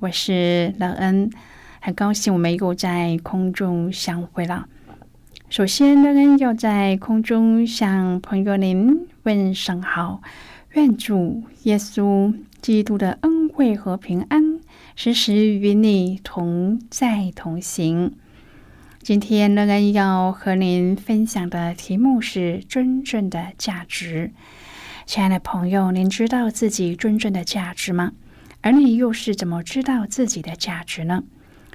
我是乐恩，很高兴我们又在空中相会了。首先，乐恩要在空中向朋友您问声好，愿主耶稣基督的恩惠和平安时时与你同在同行。今天，乐恩要和您分享的题目是真正的价值。亲爱的朋友，您知道自己真正的价值吗？而你又是怎么知道自己的价值呢？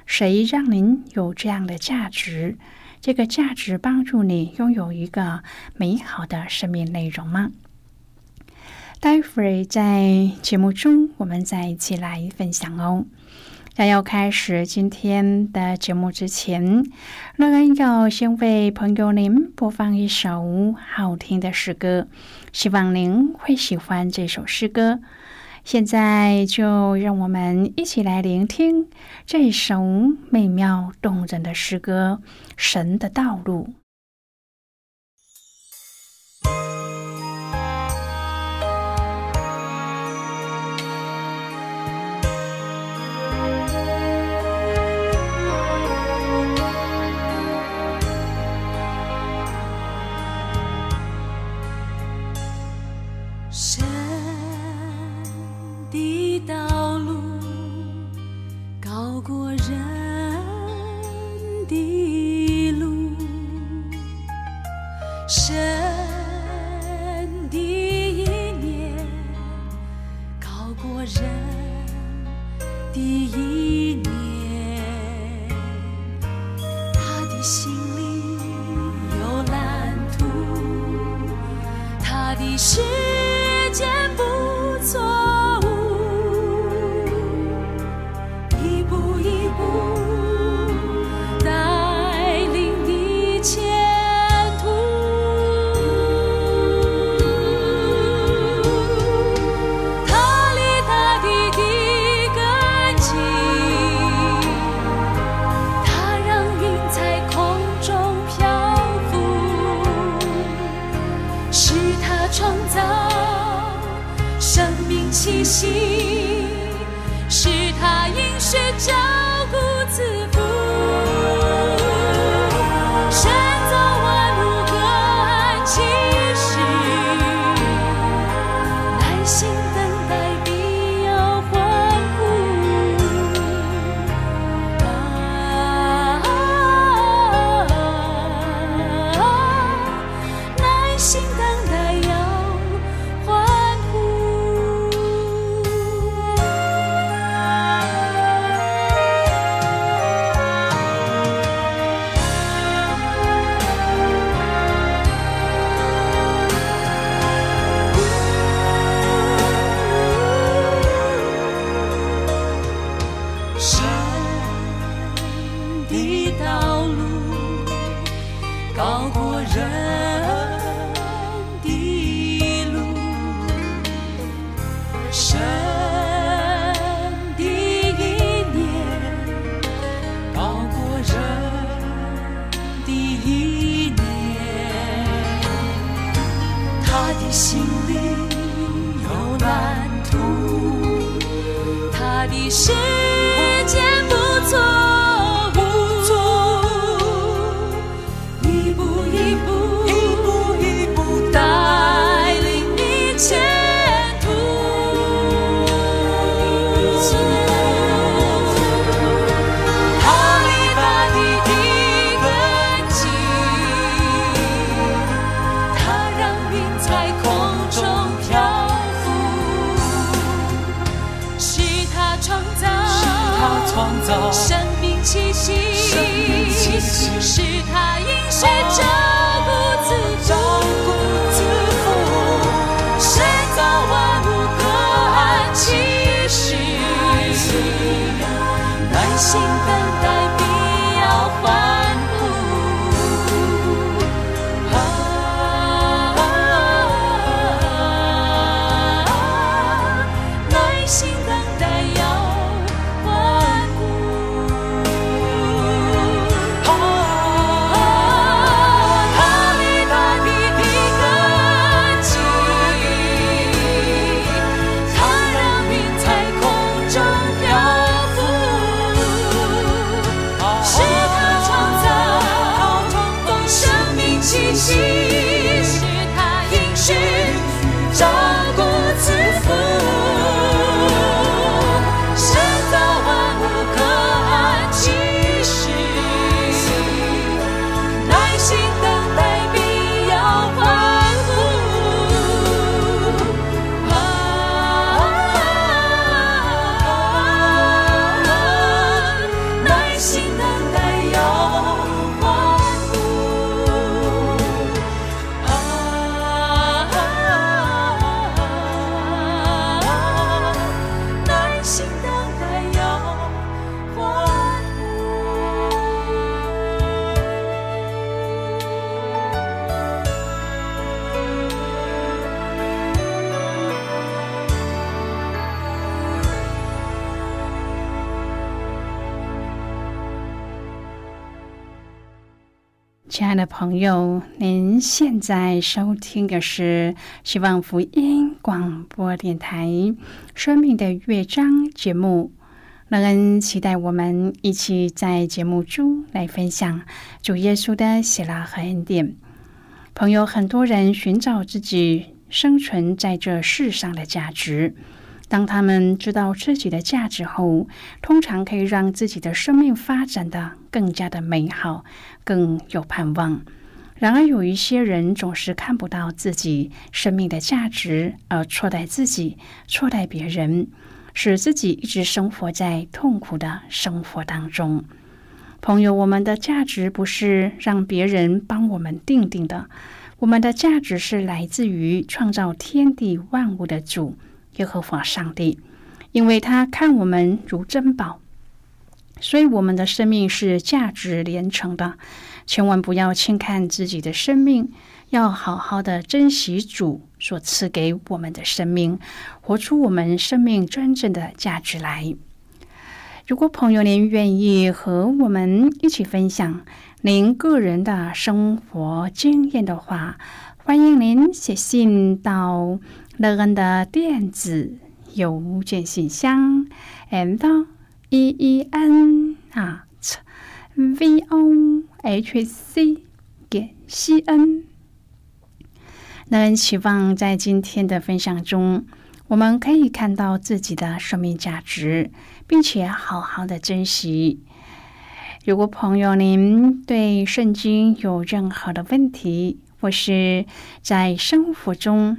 谁让您有这样的价值？这个价值帮助你拥有一个美好的生命内容吗？待会儿在节目中，我们再一起来分享哦。在要开始今天的节目之前，乐恩要先为朋友您播放一首好听的诗歌，希望您会喜欢这首诗歌。现在就让我们一起来聆听这首美妙动人的诗歌《神的道路》。过人的一年，他的心。兴奋。朋友，您现在收听的是希望福音广播电台《生命的乐章》节目。乐恩期待我们一起在节目中来分享主耶稣的喜乐和恩典。朋友，很多人寻找自己生存在这世上的价值。当他们知道自己的价值后，通常可以让自己的生命发展的更加的美好，更有盼望。然而，有一些人总是看不到自己生命的价值，而错待自己，错待别人，使自己一直生活在痛苦的生活当中。朋友，我们的价值不是让别人帮我们定定的，我们的价值是来自于创造天地万物的主。耶和华上帝，因为他看我们如珍宝，所以我们的生命是价值连城的。千万不要轻看自己的生命，要好好的珍惜主所赐给我们的生命，活出我们生命真正的价值来。如果朋友您愿意和我们一起分享您个人的生活经验的话，欢迎您写信到。乐恩的电子邮件信箱，and e e n 啊 v o h c 点 c n。乐恩期望在今天的分享中，我们可以看到自己的生命价值，并且好好的珍惜。如果朋友您对圣经有任何的问题，或是在生活中，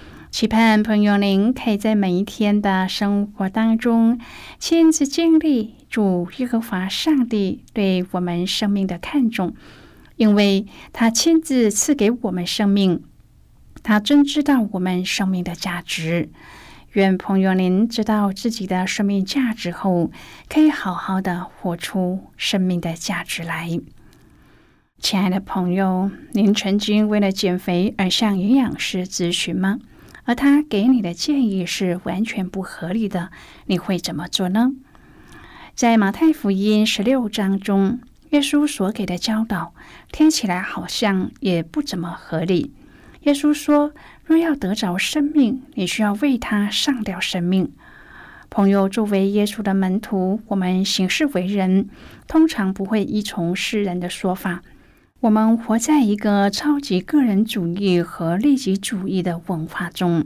期盼朋友您可以在每一天的生活当中亲自经历主耶和华上帝对我们生命的看重，因为他亲自赐给我们生命，他真知道我们生命的价值。愿朋友您知道自己的生命价值后，可以好好的活出生命的价值来。亲爱的朋友，您曾经为了减肥而向营养师咨询吗？而他给你的建议是完全不合理的，你会怎么做呢？在马太福音十六章中，耶稣所给的教导听起来好像也不怎么合理。耶稣说：“若要得着生命，你需要为他上掉生命。”朋友，作为耶稣的门徒，我们行事为人通常不会依从世人的说法，我们活在一个超级个人主义和利己主义的文化中。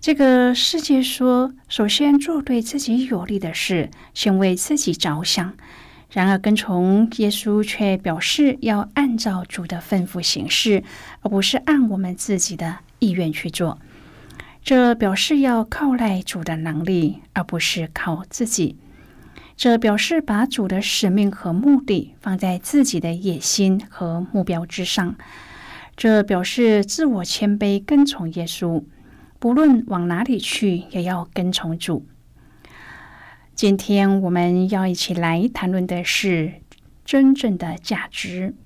这个世界说，首先做对自己有利的事，先为自己着想。然而，跟从耶稣却表示要按照主的吩咐行事，而不是按我们自己的意愿去做。这表示要靠赖主的能力，而不是靠自己。这表示把主的使命和目的放在自己的野心和目标之上。这表示自我谦卑，跟从耶稣，不论往哪里去，也要跟从主。今天我们要一起来谈论的是真正的价值。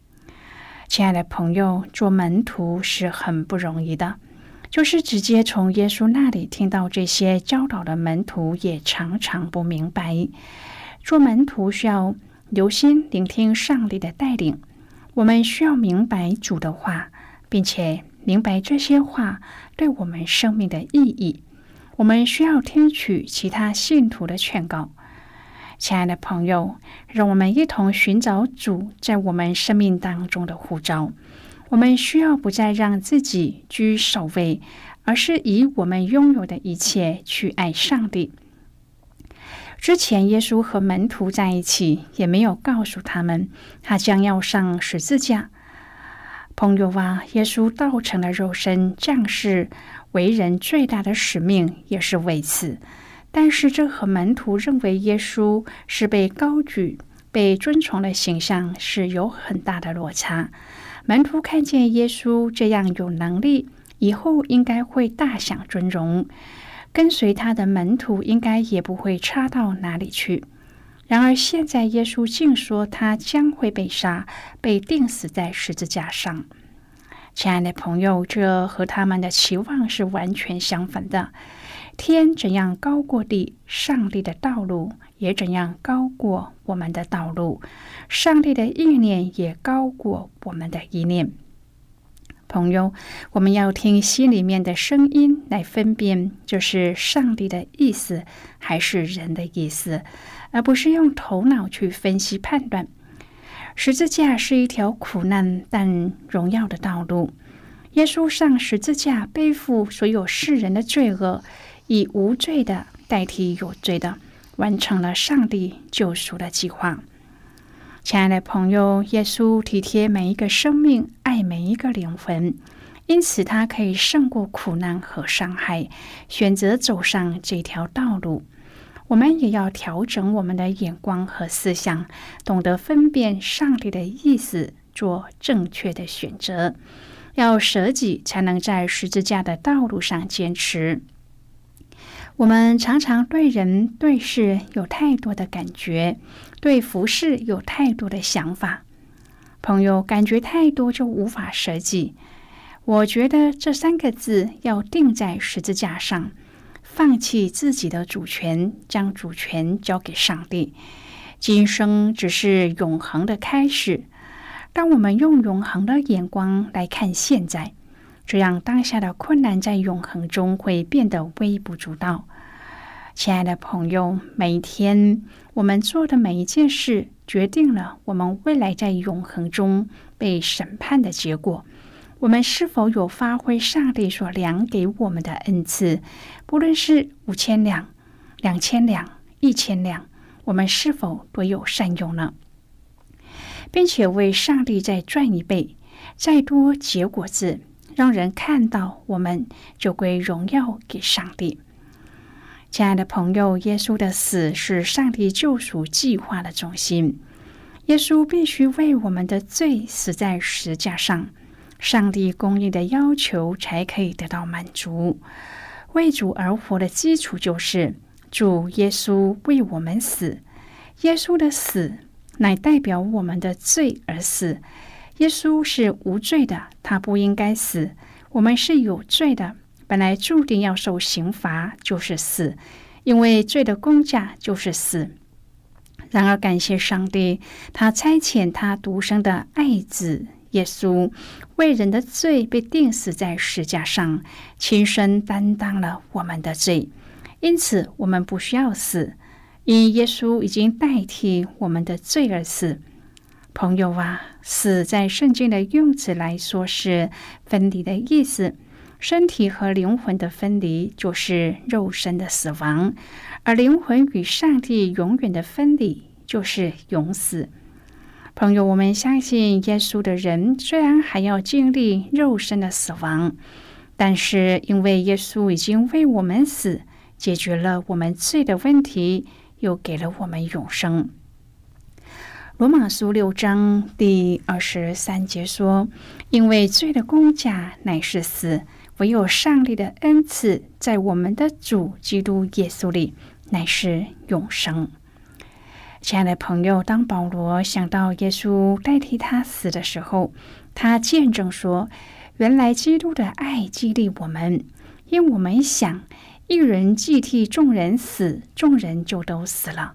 亲爱的朋友，做门徒是很不容易的，就是直接从耶稣那里听到这些教导的门徒，也常常不明白。做门徒需要留心聆听上帝的带领，我们需要明白主的话，并且明白这些话对我们生命的意义。我们需要听取其他信徒的劝告。亲爱的朋友，让我们一同寻找主在我们生命当中的呼召。我们需要不再让自己居首位，而是以我们拥有的一切去爱上帝。之前，耶稣和门徒在一起，也没有告诉他们他将要上十字架。朋友啊，耶稣道成了肉身，将士为人最大的使命也是为此。但是，这和门徒认为耶稣是被高举、被尊崇的形象是有很大的落差。门徒看见耶稣这样有能力，以后应该会大享尊荣。跟随他的门徒应该也不会差到哪里去。然而现在耶稣竟说他将会被杀，被钉死在十字架上。亲爱的朋友，这和他们的期望是完全相反的。天怎样高过地，上帝的道路也怎样高过我们的道路。上帝的意念也高过我们的意念。朋友，我们要听心里面的声音来分辨，这是上帝的意思还是人的意思，而不是用头脑去分析判断。十字架是一条苦难但荣耀的道路。耶稣上十字架，背负所有世人的罪恶，以无罪的代替有罪的，完成了上帝救赎的计划。亲爱的朋友，耶稣体贴每一个生命，爱每一个灵魂，因此他可以胜过苦难和伤害，选择走上这条道路。我们也要调整我们的眼光和思想，懂得分辨上帝的意思，做正确的选择。要舍己，才能在十字架的道路上坚持。我们常常对人对事有太多的感觉，对服饰有太多的想法。朋友，感觉太多就无法舍己。我觉得这三个字要定在十字架上，放弃自己的主权，将主权交给上帝。今生只是永恒的开始。当我们用永恒的眼光来看现在。这样，当下的困难在永恒中会变得微不足道。亲爱的朋友，每一天我们做的每一件事，决定了我们未来在永恒中被审判的结果。我们是否有发挥上帝所量给我们的恩赐？不论是五千两、两千两、一千两，我们是否都有善用呢？并且为上帝再赚一倍，再多结果子。让人看到，我们就归荣耀给上帝。亲爱的朋友，耶稣的死是上帝救赎计划的中心。耶稣必须为我们的罪死在石架上，上帝公义的要求才可以得到满足。为主而活的基础就是主耶稣为我们死。耶稣的死乃代表我们的罪而死。耶稣是无罪的，他不应该死。我们是有罪的，本来注定要受刑罚，就是死，因为罪的公价就是死。然而，感谢上帝，他差遣他独生的爱子耶稣，为人的罪被钉死在石架上，亲身担当了我们的罪。因此，我们不需要死，因耶稣已经代替我们的罪而死。朋友啊，死在圣经的用词来说是分离的意思，身体和灵魂的分离就是肉身的死亡，而灵魂与上帝永远的分离就是永死。朋友，我们相信耶稣的人虽然还要经历肉身的死亡，但是因为耶稣已经为我们死，解决了我们罪的问题，又给了我们永生。罗马书六章第二十三节说：“因为罪的工价乃是死，唯有上帝的恩赐在我们的主基督耶稣里乃是永生。”亲爱的朋友，当保罗想到耶稣代替他死的时候，他见证说：“原来基督的爱激励我们，因我们想一人既替众人死，众人就都死了，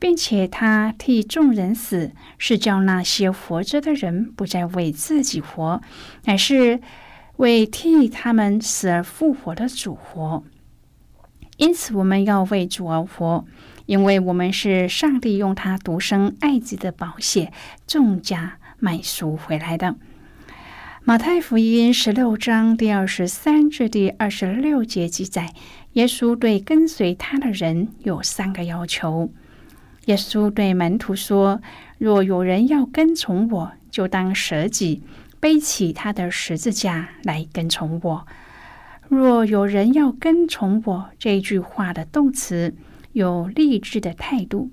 并且他替众人死，是叫那些活着的人不再为自己活，乃是为替他们死而复活的主活。因此，我们要为主而活。”因为我们是上帝用他独生爱子的宝血重价买赎回来的。马太福音十六章第二十三至第二十六节记载，耶稣对跟随他的人有三个要求。耶稣对门徒说：“若有人要跟从我，就当舍己，背起他的十字架来跟从我。若有人要跟从我，这句话的动词。”有励志的态度，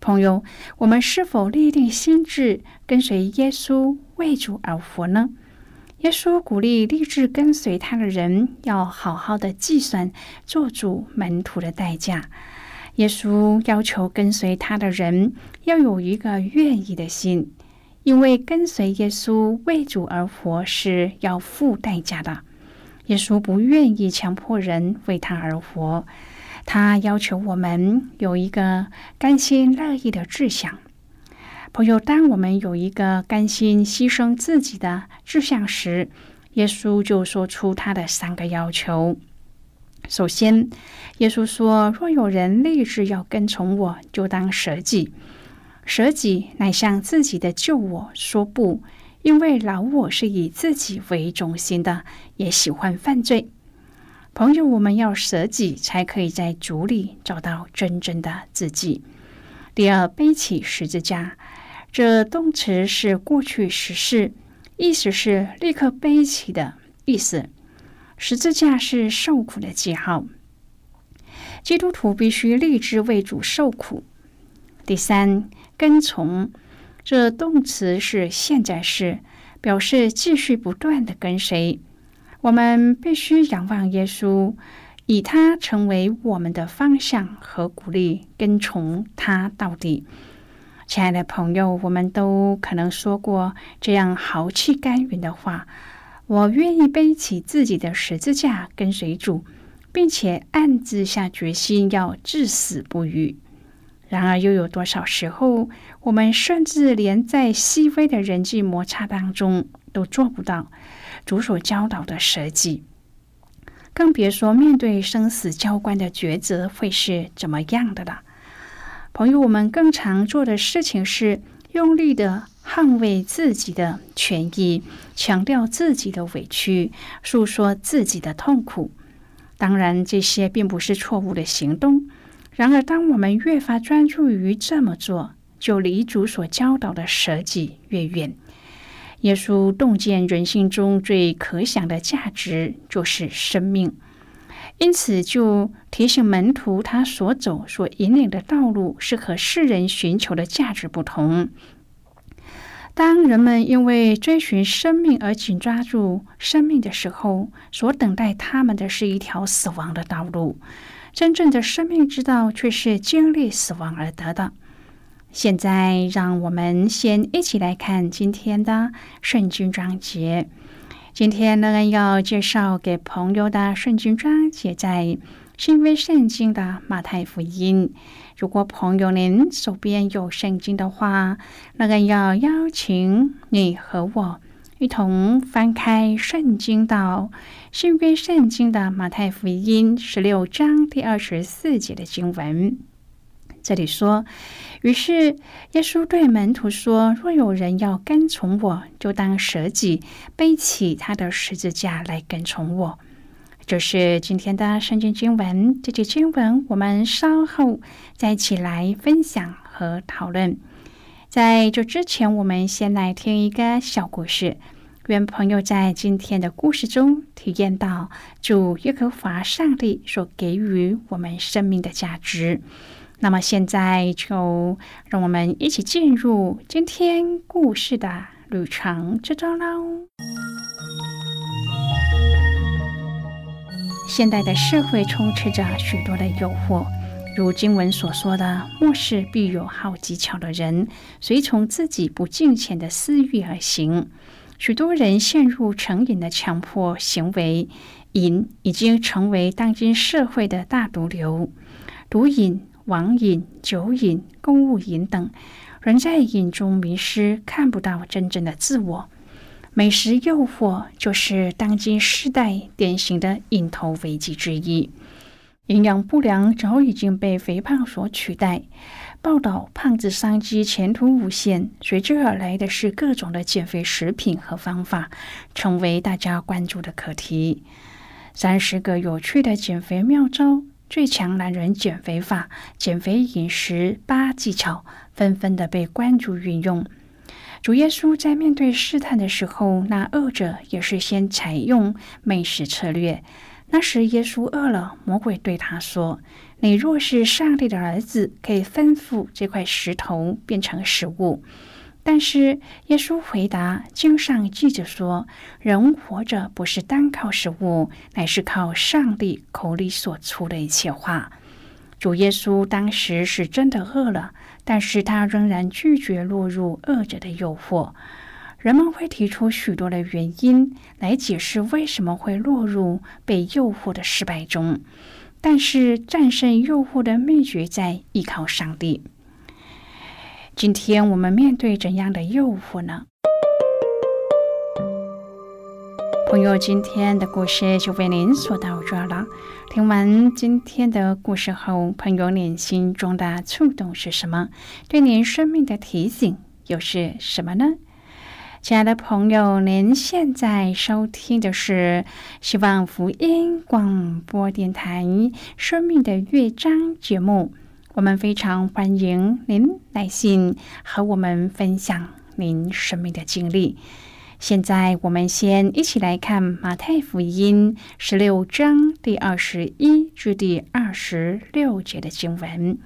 朋友，我们是否立定心志跟随耶稣为主而活呢？耶稣鼓励立志跟随他的人要好好的计算做主门徒的代价。耶稣要求跟随他的人要有一个愿意的心，因为跟随耶稣为主而活是要付代价的。耶稣不愿意强迫人为他而活。他要求我们有一个甘心乐意的志向，朋友。当我们有一个甘心牺牲自己的志向时，耶稣就说出他的三个要求。首先，耶稣说：“若有人立志要跟从我，就当舍己。舍己乃向自己的旧我说不，因为老我是以自己为中心的，也喜欢犯罪。”朋友，我们要舍己，才可以在主里找到真正的自己。第二，背起十字架，这动词是过去时式，意思是立刻背起的意思。十字架是受苦的记号，基督徒必须立志为主受苦。第三，跟从，这动词是现在式，表示继续不断的跟随。我们必须仰望耶稣，以他成为我们的方向和鼓励，跟从他到底。亲爱的朋友，我们都可能说过这样豪气干云的话：“我愿意背起自己的十字架跟随主，并且暗自下决心要至死不渝。”然而，又有多少时候，我们甚至连在细微的人际摩擦当中都做不到？主所教导的舍己，更别说面对生死交关的抉择会是怎么样的了。朋友，我们更常做的事情是用力的捍卫自己的权益，强调自己的委屈，诉说自己的痛苦。当然，这些并不是错误的行动。然而，当我们越发专注于这么做，就离主所教导的舍己越远。耶稣洞见人性中最可想的价值就是生命，因此就提醒门徒，他所走、所引领的道路是和世人寻求的价值不同。当人们因为追寻生命而紧抓住生命的时候，所等待他们的是一条死亡的道路。真正的生命之道却是经历死亡而得的。现在，让我们先一起来看今天的圣经章节。今天呢，要介绍给朋友的圣经章节在新约圣经的马太福音。如果朋友您手边有圣经的话，那个要邀请你和我一同翻开圣经到新约圣经的马太福音十六章第二十四节的经文。这里说，于是耶稣对门徒说：“若有人要跟从我，就当舍己，背起他的十字架来跟从我。”这是今天的圣经经文。这节经文我们稍后再一起来分享和讨论。在这之前，我们先来听一个小故事。愿朋友在今天的故事中体验到主耶和华上帝所给予我们生命的价值。那么现在就让我们一起进入今天故事的旅程之中喽。现代的社会充斥着许多的诱惑，如经文所说的“末世必有好技巧的人，随从自己不敬虔的私欲而行”。许多人陷入成瘾的强迫行为，瘾已经成为当今社会的大毒瘤。毒瘾、网瘾、酒瘾、购物瘾等，人在瘾中迷失，看不到真正的自我。美食诱惑就是当今时代典型的瘾头危机之一。营养不良早已经被肥胖所取代。报道胖子商机前途无限，随之而来的是各种的减肥食品和方法，成为大家关注的课题。三十个有趣的减肥妙招、最强男人减肥法、减肥饮食八技巧，纷纷的被关注运用。主耶稣在面对试探的时候，那恶者也是先采用美食策略。那时耶稣饿了，魔鬼对他说。你若是上帝的儿子，可以吩咐这块石头变成食物。但是耶稣回答：“经上记着说，人活着不是单靠食物，乃是靠上帝口里所出的一切话。”主耶稣当时是真的饿了，但是他仍然拒绝落入恶者的诱惑。人们会提出许多的原因来解释为什么会落入被诱惑的失败中。但是战胜诱惑的秘诀在依靠上帝。今天我们面对怎样的诱惑呢？朋友，今天的故事就为您说到这了。听完今天的故事后，朋友您心中的触动是什么？对您生命的提醒又是什么呢？亲爱的朋友，您现在收听的是希望福音广播电台《生命的乐章》节目。我们非常欢迎您来信和我们分享您生命的经历。现在，我们先一起来看马太福音十六章第二十一至第二十六节的经文。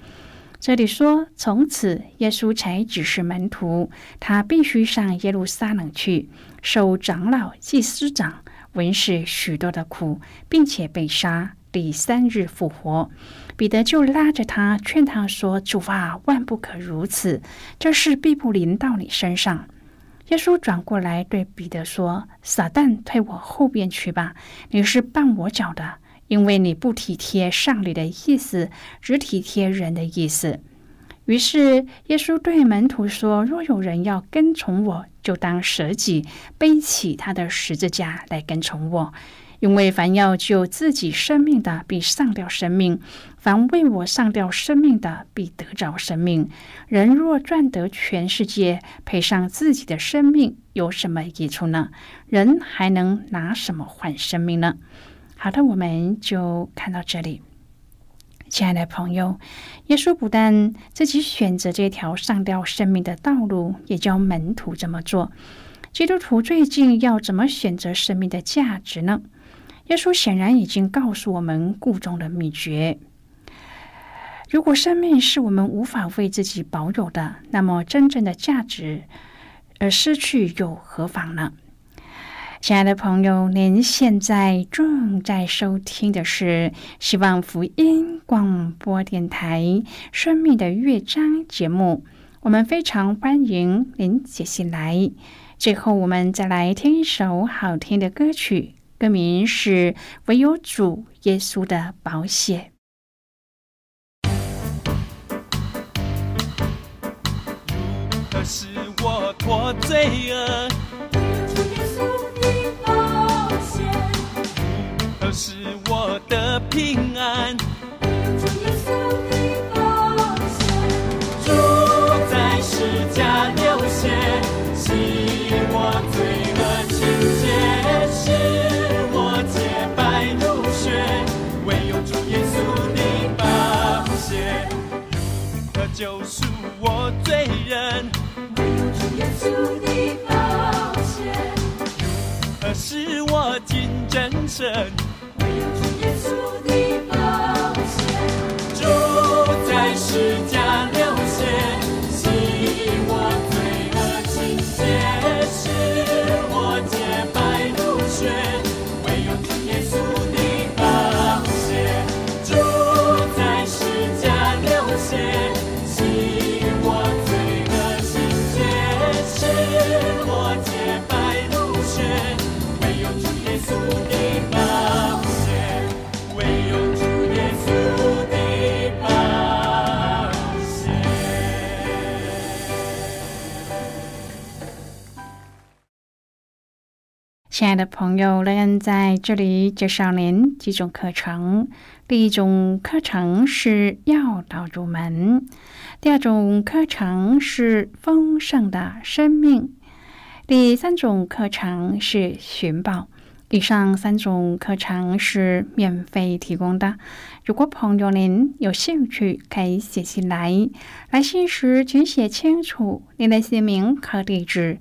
这里说，从此耶稣才指示门徒，他必须上耶路撒冷去，受长老、祭司长、文士许多的苦，并且被杀，第三日复活。彼得就拉着他，劝他说：“主啊，万不可如此，这事必不临到你身上。”耶稣转过来对彼得说：“撒旦，退我后边去吧，你是绊我脚的。”因为你不体贴上帝的意思，只体贴人的意思。于是耶稣对门徒说：“若有人要跟从我，就当舍己，背起他的十字架来跟从我。因为凡要救自己生命的，必丧掉生命；凡为我丧掉生命的，必得着生命。人若赚得全世界，赔上自己的生命，有什么益处呢？人还能拿什么换生命呢？”好的，我们就看到这里，亲爱的朋友，耶稣不但自己选择这条上吊生命的道路，也教门徒这么做。基督徒最近要怎么选择生命的价值呢？耶稣显然已经告诉我们故中的秘诀。如果生命是我们无法为自己保有的，那么真正的价值而失去又何妨呢？亲爱的朋友，您现在正在收听的是希望福音广播电台《生命的乐章》节目。我们非常欢迎您接进来。最后，我们再来听一首好听的歌曲，歌名是《唯有主耶稣的宝血》。可是我脱罪恶？是我的平安。唯有主耶稣的宝血，主在施加流血，洗我罪恶清洁，使我洁白如雪。唯有主耶稣的宝血，如何救赎我罪人？唯有主耶稣的宝血，如何使我精真圣？亲爱的朋友，乐恩在这里介绍您几种课程。第一种课程是要道入门，第二种课程是丰盛的生命，第三种课程是寻宝。以上三种课程是免费提供的。如果朋友您有兴趣，可以写信来。来信时请写清楚您的姓名和地址。